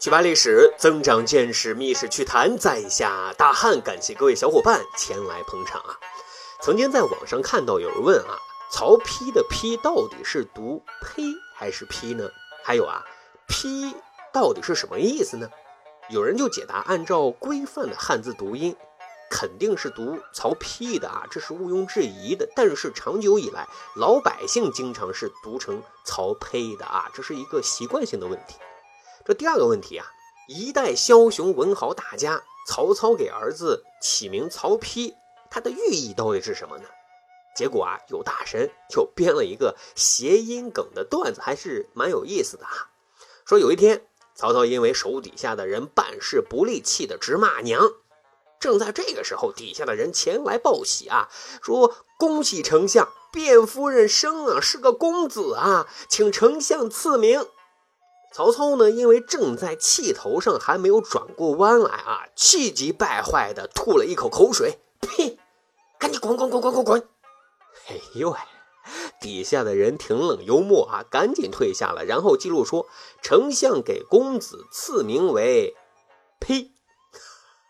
去吧历史，增长见识，密室趣谈，在下大汉，感谢各位小伙伴前来捧场啊！曾经在网上看到有人问啊，曹丕的丕到底是读呸还是批呢？还有啊，批到底是什么意思呢？有人就解答，按照规范的汉字读音。肯定是读曹丕的啊，这是毋庸置疑的。但是长久以来，老百姓经常是读成曹丕的啊，这是一个习惯性的问题。这第二个问题啊，一代枭雄文豪大家曹操给儿子起名曹丕，他的寓意到底是什么呢？结果啊，有大神就编了一个谐音梗的段子，还是蛮有意思的啊。说有一天，曹操因为手底下的人办事不利，气得直骂娘。正在这个时候，底下的人前来报喜啊，说：“恭喜丞相，卞夫人生啊是个公子啊，请丞相赐名。”曹操呢，因为正在气头上，还没有转过弯来啊，气急败坏的吐了一口口水，呸！赶紧滚滚滚滚滚滚！哎呦喂，底下的人挺冷幽默啊，赶紧退下了，然后记录说：“丞相给公子赐名为呸。”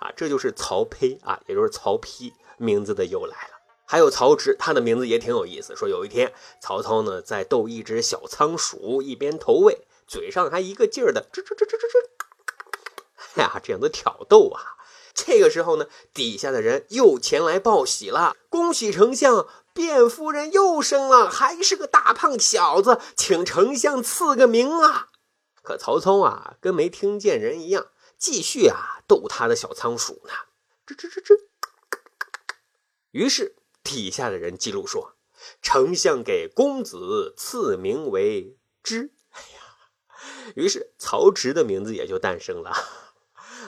啊，这就是曹丕啊，也就是曹丕名字的由来了。还有曹植，他的名字也挺有意思。说有一天，曹操呢在逗一只小仓鼠，一边投喂，嘴上还一个劲儿的吱吱吱吱吱吱，呀，这样的挑逗啊。这个时候呢，底下的人又前来报喜了，恭喜丞相，卞夫人又生了，还是个大胖小子，请丞相赐个名啊。可曹操啊，跟没听见人一样。继续啊，逗他的小仓鼠呢，吱吱吱吱。于是底下的人记录说，丞相给公子赐名为之。哎呀，于是曹植的名字也就诞生了。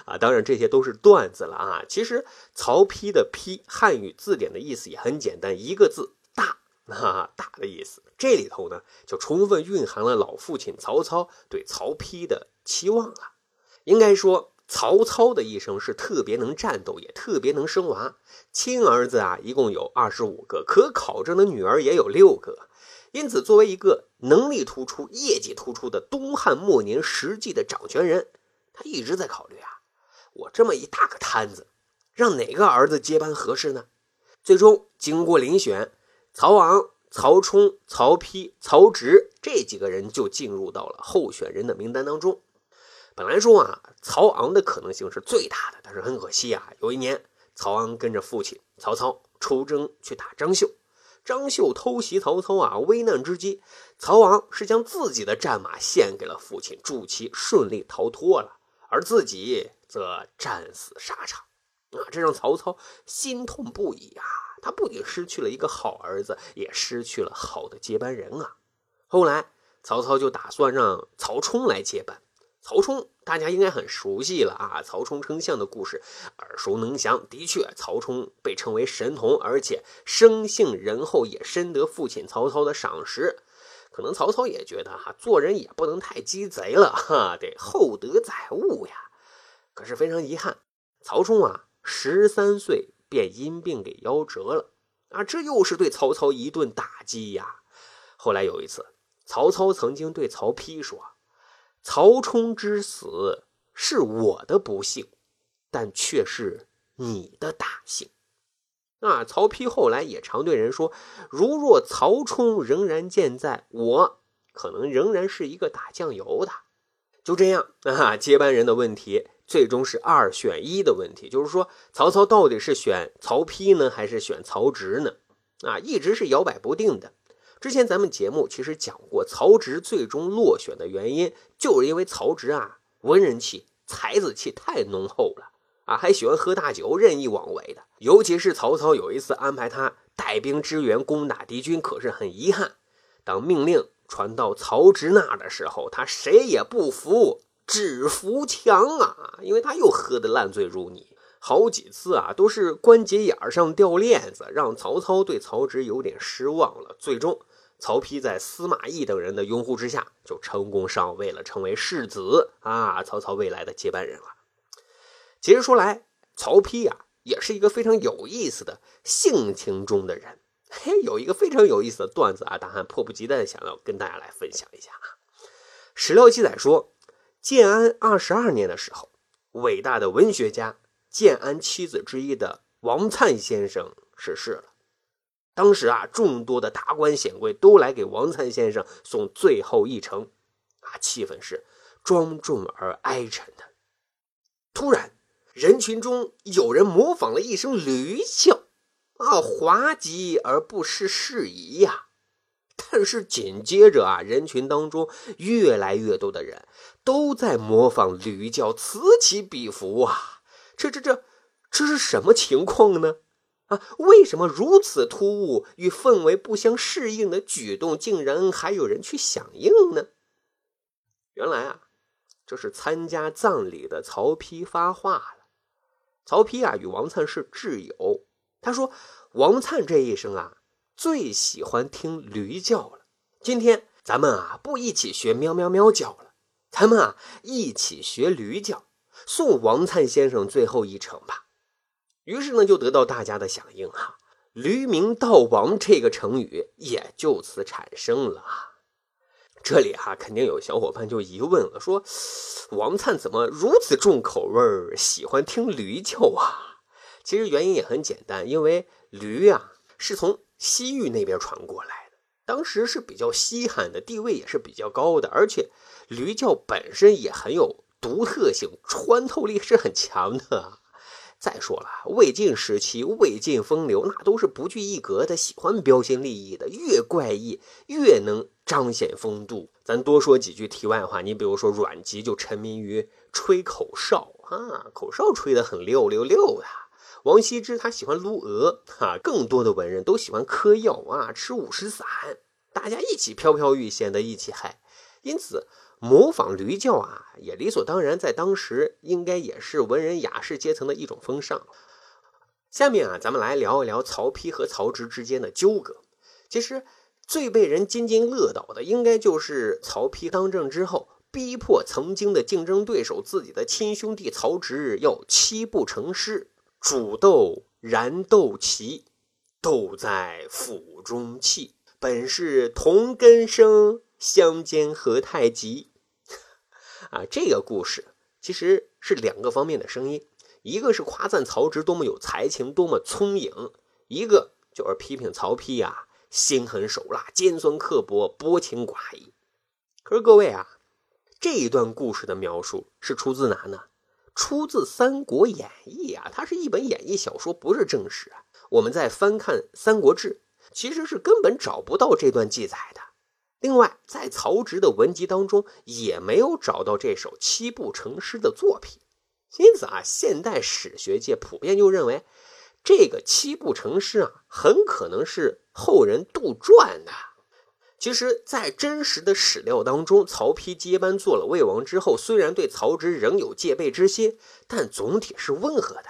啊，当然这些都是段子了啊。其实曹丕的丕，汉语字典的意思也很简单，一个字大，啊，大的意思。这里头呢，就充分蕴含了老父亲曹操对曹丕的期望了。应该说，曹操的一生是特别能战斗，也特别能生娃。亲儿子啊，一共有二十五个，可考证的女儿也有六个。因此，作为一个能力突出、业绩突出的东汉末年实际的掌权人，他一直在考虑啊，我这么一大个摊子，让哪个儿子接班合适呢？最终，经过遴选，曹昂、曹冲、曹丕、曹植这几个人就进入到了候选人的名单当中。本来说啊，曹昂的可能性是最大的，但是很可惜啊，有一年曹昂跟着父亲曹操出征去打张绣，张绣偷袭曹操啊，危难之际，曹昂是将自己的战马献给了父亲，助其顺利逃脱了，而自己则战死沙场啊，这让曹操心痛不已啊，他不仅失去了一个好儿子，也失去了好的接班人啊。后来曹操就打算让曹冲来接班。曹冲，大家应该很熟悉了啊！曹冲称象的故事耳熟能详。的确，曹冲被称为神童，而且生性仁厚，也深得父亲曹操的赏识。可能曹操也觉得哈，做人也不能太鸡贼了哈，得厚德载物呀。可是非常遗憾，曹冲啊，十三岁便因病给夭折了啊！这又是对曹操一顿打击呀。后来有一次，曹操曾经对曹丕说。曹冲之死是我的不幸，但却是你的大幸。啊，曹丕后来也常对人说：“如若曹冲仍然健在，我可能仍然是一个打酱油的。”就这样啊，接班人的问题最终是二选一的问题，就是说曹操到底是选曹丕呢，还是选曹植呢？啊，一直是摇摆不定的。之前咱们节目其实讲过，曹植最终落选的原因，就是因为曹植啊，文人气、才子气太浓厚了啊，还喜欢喝大酒，任意妄为的。尤其是曹操有一次安排他带兵支援攻打敌军，可是很遗憾，当命令传到曹植那的时候，他谁也不服，只服强啊，因为他又喝得烂醉如泥，好几次啊，都是关节眼上掉链子，让曹操对曹植有点失望了。最终。曹丕在司马懿等人的拥护之下，就成功上位了，成为世子啊，曹操未来的接班人了。其实说来，曹丕呀，也是一个非常有意思的性情中的人。嘿，有一个非常有意思的段子啊，大汉迫不及待的想要跟大家来分享一下啊。史料记载说，建安二十二年的时候，伟大的文学家建安七子之一的王粲先生逝世了。当时啊，众多的达官显贵都来给王灿先生送最后一程，啊，气氛是庄重而哀沉的。突然，人群中有人模仿了一声驴叫，啊，滑稽而不失适宜呀。但是紧接着啊，人群当中越来越多的人都在模仿驴叫，此起彼伏啊！这这这，这是什么情况呢？啊，为什么如此突兀与氛围不相适应的举动，竟然还有人去响应呢？原来啊，这是参加葬礼的曹丕发话了。曹丕啊，与王粲是挚友，他说王粲这一生啊。最喜欢听驴叫了。今天咱们啊不一起学喵喵喵叫了，咱们啊一起学驴叫，送王粲先生最后一程吧。于是呢就得到大家的响应哈，“驴鸣道亡”这个成语也就此产生了。这里哈肯定有小伙伴就疑问了，说王粲怎么如此重口味喜欢听驴叫啊？其实原因也很简单，因为驴啊是从西域那边传过来的，当时是比较稀罕的，地位也是比较高的，而且驴叫本身也很有独特性，穿透力是很强的。再说了，魏晋时期魏晋风流那都是不拘一格的，喜欢标新立异的，越怪异越能彰显风度。咱多说几句题外话，你比如说阮籍就沉迷于吹口哨啊，口哨吹得很溜溜溜的。王羲之他喜欢撸鹅，哈，更多的文人都喜欢嗑药啊，吃五石散，大家一起飘飘欲仙的一起嗨，因此模仿驴叫啊，也理所当然，在当时应该也是文人雅士阶层的一种风尚。下面啊，咱们来聊一聊曹丕和曹植之间的纠葛。其实最被人津津乐道的，应该就是曹丕当政之后，逼迫曾经的竞争对手自己的亲兄弟曹植要七步成诗。煮豆燃豆萁，豆在釜中泣。本是同根生，相煎何太急。啊，这个故事其实是两个方面的声音，一个是夸赞曹植多么有才情，多么聪颖；一个就是批评曹丕呀，心狠手辣，尖酸刻薄，薄情寡义。可是各位啊，这一段故事的描述是出自哪呢？出自《三国演义》啊，它是一本演义小说，不是正史啊。我们在翻看《三国志》，其实是根本找不到这段记载的。另外，在曹植的文集当中，也没有找到这首七步成诗的作品。因此啊，现代史学界普遍就认为，这个七步成诗啊，很可能是后人杜撰的。其实，在真实的史料当中，曹丕接班做了魏王之后，虽然对曹植仍有戒备之心，但总体是温和的。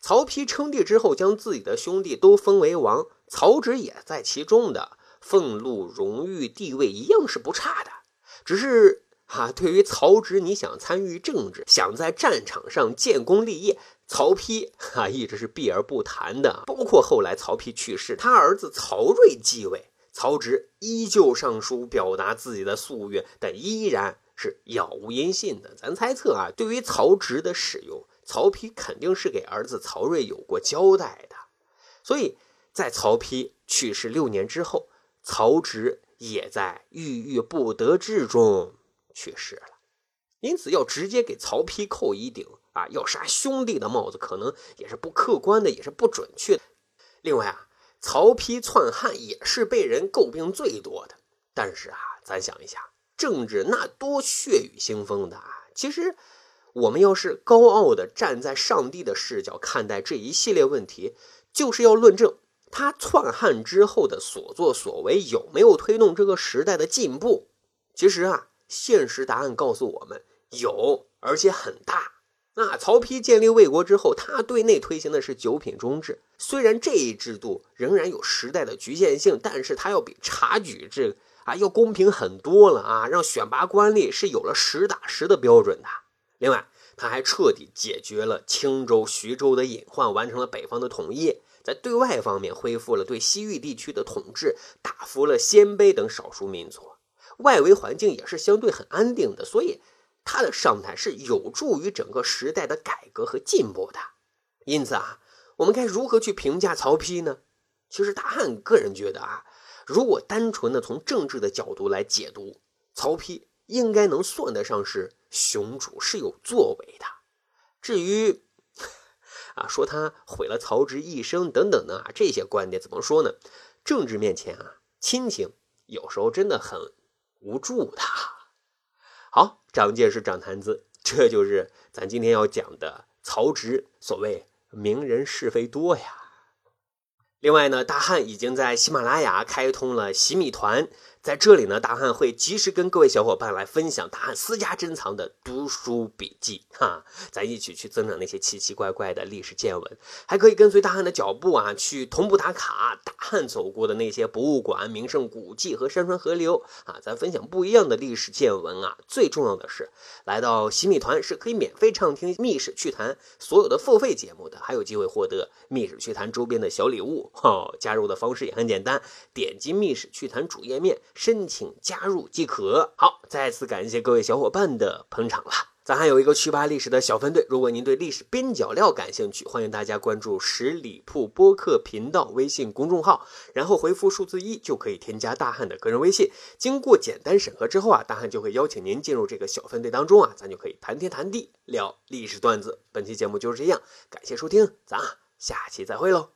曹丕称帝之后，将自己的兄弟都封为王，曹植也在其中的，俸禄、荣誉、地位一样是不差的。只是啊，对于曹植，你想参与政治，想在战场上建功立业，曹丕啊一直是避而不谈的。包括后来曹丕去世，他儿子曹睿继位。曹植依旧上书表达自己的夙愿，但依然是杳无音信的。咱猜测啊，对于曹植的使用，曹丕肯定是给儿子曹睿有过交代的。所以在曹丕去世六年之后，曹植也在郁郁不得志中去世了。因此，要直接给曹丕扣一顶啊要杀兄弟的帽子，可能也是不客观的，也是不准确的。另外啊。曹丕篡汉也是被人诟病最多的，但是啊，咱想一下，政治那多血雨腥风的啊！其实，我们要是高傲的站在上帝的视角看待这一系列问题，就是要论证他篡汉之后的所作所为有没有推动这个时代的进步。其实啊，现实答案告诉我们，有，而且很大。那曹丕建立魏国之后，他对内推行的是九品中制。虽然这一制度仍然有时代的局限性，但是它要比察举制啊要公平很多了啊！让选拔官吏是有了实打实的标准的。另外，他还彻底解决了青州、徐州的隐患，完成了北方的统一。在对外方面，恢复了对西域地区的统治，打服了鲜卑等少数民族。外围环境也是相对很安定的，所以。他的上台是有助于整个时代的改革和进步的。因此啊，我们该如何去评价曹丕呢？其实大汉个人觉得啊，如果单纯的从政治的角度来解读，曹丕应该能算得上是雄主，是有作为的。至于啊，说他毁了曹植一生等等的啊，这些观点怎么说呢？政治面前啊，亲情有时候真的很无助的。好，长见识，长谈资，这就是咱今天要讲的曹植。所谓名人是非多呀。另外呢，大汉已经在喜马拉雅开通了洗米团。在这里呢，大汉会及时跟各位小伙伴来分享大汉私家珍藏的读书笔记，哈，咱一起去增长那些奇奇怪怪的历史见闻，还可以跟随大汉的脚步啊，去同步打卡大汉走过的那些博物馆、名胜古迹和山川河流啊，咱分享不一样的历史见闻啊。最重要的是，来到洗米团是可以免费畅听《密史趣谈》所有的付费节目的，还有机会获得《密史趣谈》周边的小礼物。哈，加入的方式也很简单，点击《密史趣谈》主页面。申请加入即可。好，再次感谢各位小伙伴的捧场了。咱还有一个趣吧历史的小分队，如果您对历史边角料感兴趣，欢迎大家关注十里铺播客频道微信公众号，然后回复数字一就可以添加大汉的个人微信。经过简单审核之后啊，大汉就会邀请您进入这个小分队当中啊，咱就可以谈天谈地聊历史段子。本期节目就是这样，感谢收听，咱下期再会喽。